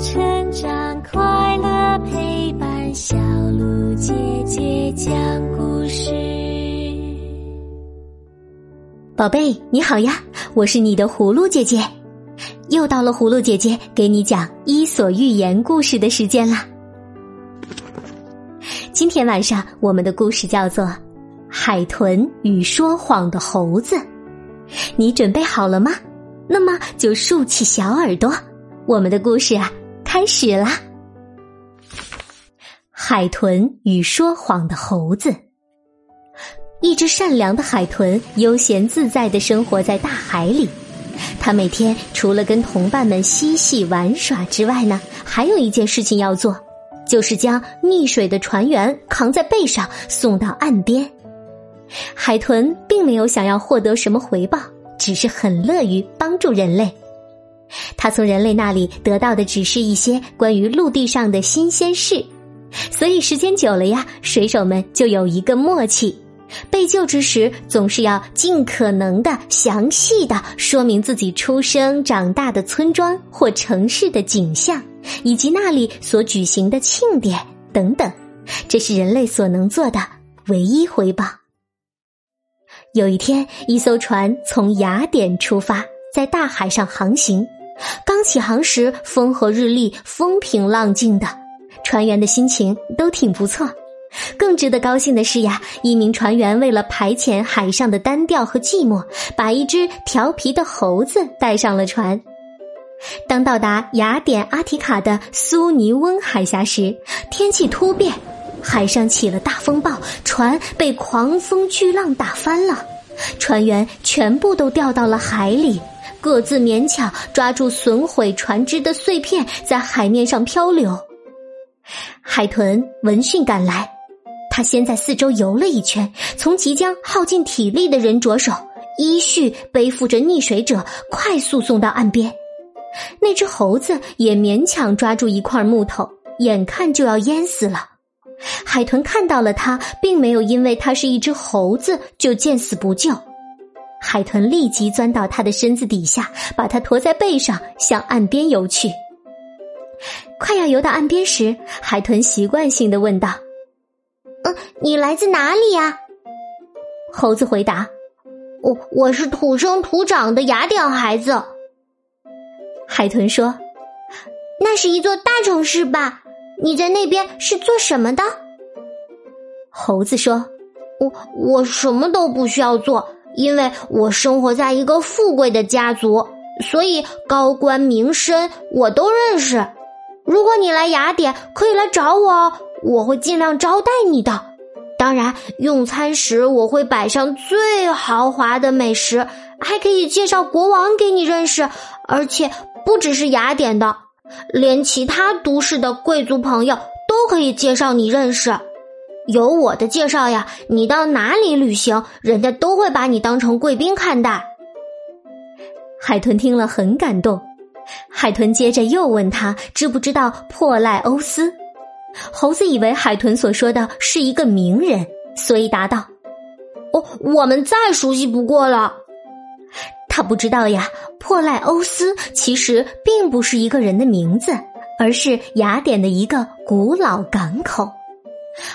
成长，快乐陪伴，小鹿姐姐讲故事。宝贝，你好呀，我是你的葫芦姐姐，又到了葫芦姐姐给你讲《伊索寓言》故事的时间啦。今天晚上我们的故事叫做《海豚与说谎的猴子》，你准备好了吗？那么就竖起小耳朵，我们的故事啊开始啦！海豚与说谎的猴子。一只善良的海豚悠闲自在的生活在大海里，它每天除了跟同伴们嬉戏玩耍之外呢，还有一件事情要做，就是将溺水的船员扛在背上送到岸边。海豚并没有想要获得什么回报。只是很乐于帮助人类，他从人类那里得到的只是一些关于陆地上的新鲜事，所以时间久了呀，水手们就有一个默契：被救之时总是要尽可能的详细的说明自己出生长大的村庄或城市的景象，以及那里所举行的庆典等等。这是人类所能做的唯一回报。有一天，一艘船从雅典出发，在大海上航行。刚起航时，风和日丽，风平浪静的，船员的心情都挺不错。更值得高兴的是呀，一名船员为了排遣海上的单调和寂寞，把一只调皮的猴子带上了船。当到达雅典阿提卡的苏尼翁海峡时，天气突变。海上起了大风暴，船被狂风巨浪打翻了，船员全部都掉到了海里，各自勉强抓住损毁船只的碎片，在海面上漂流。海豚闻讯赶来，他先在四周游了一圈，从即将耗尽体力的人着手，依序背负着溺水者，快速送到岸边。那只猴子也勉强抓住一块木头，眼看就要淹死了。海豚看到了它，并没有因为它是一只猴子就见死不救。海豚立即钻到他的身子底下，把他驮在背上向岸边游去。快要游到岸边时，海豚习惯性的问道：“嗯，你来自哪里呀？”猴子回答：“我我是土生土长的雅典孩子。”海豚说：“那是一座大城市吧？”你在那边是做什么的？猴子说：“我我什么都不需要做，因为我生活在一个富贵的家族，所以高官名绅我都认识。如果你来雅典，可以来找我哦，我会尽量招待你的。当然，用餐时我会摆上最豪华的美食，还可以介绍国王给你认识，而且不只是雅典的。”连其他都市的贵族朋友都可以介绍你认识，有我的介绍呀，你到哪里旅行，人家都会把你当成贵宾看待。海豚听了很感动，海豚接着又问他知不知道珀赖欧斯。猴子以为海豚所说的是一个名人，所以答道：“哦，我们再熟悉不过了。”他不知道呀，珀赖欧斯其实并不是一个人的名字，而是雅典的一个古老港口。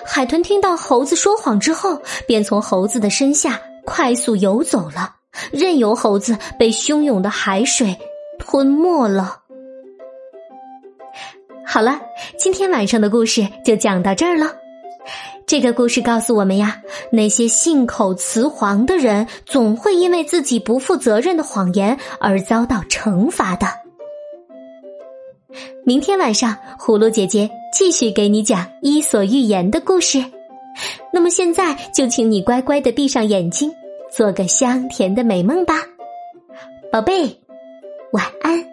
海豚听到猴子说谎之后，便从猴子的身下快速游走了，任由猴子被汹涌的海水吞没了。好了，今天晚上的故事就讲到这儿了。这个故事告诉我们呀，那些信口雌黄的人，总会因为自己不负责任的谎言而遭到惩罚的。明天晚上，葫芦姐姐继续给你讲《伊索寓言》的故事。那么现在就请你乖乖的闭上眼睛，做个香甜的美梦吧，宝贝，晚安。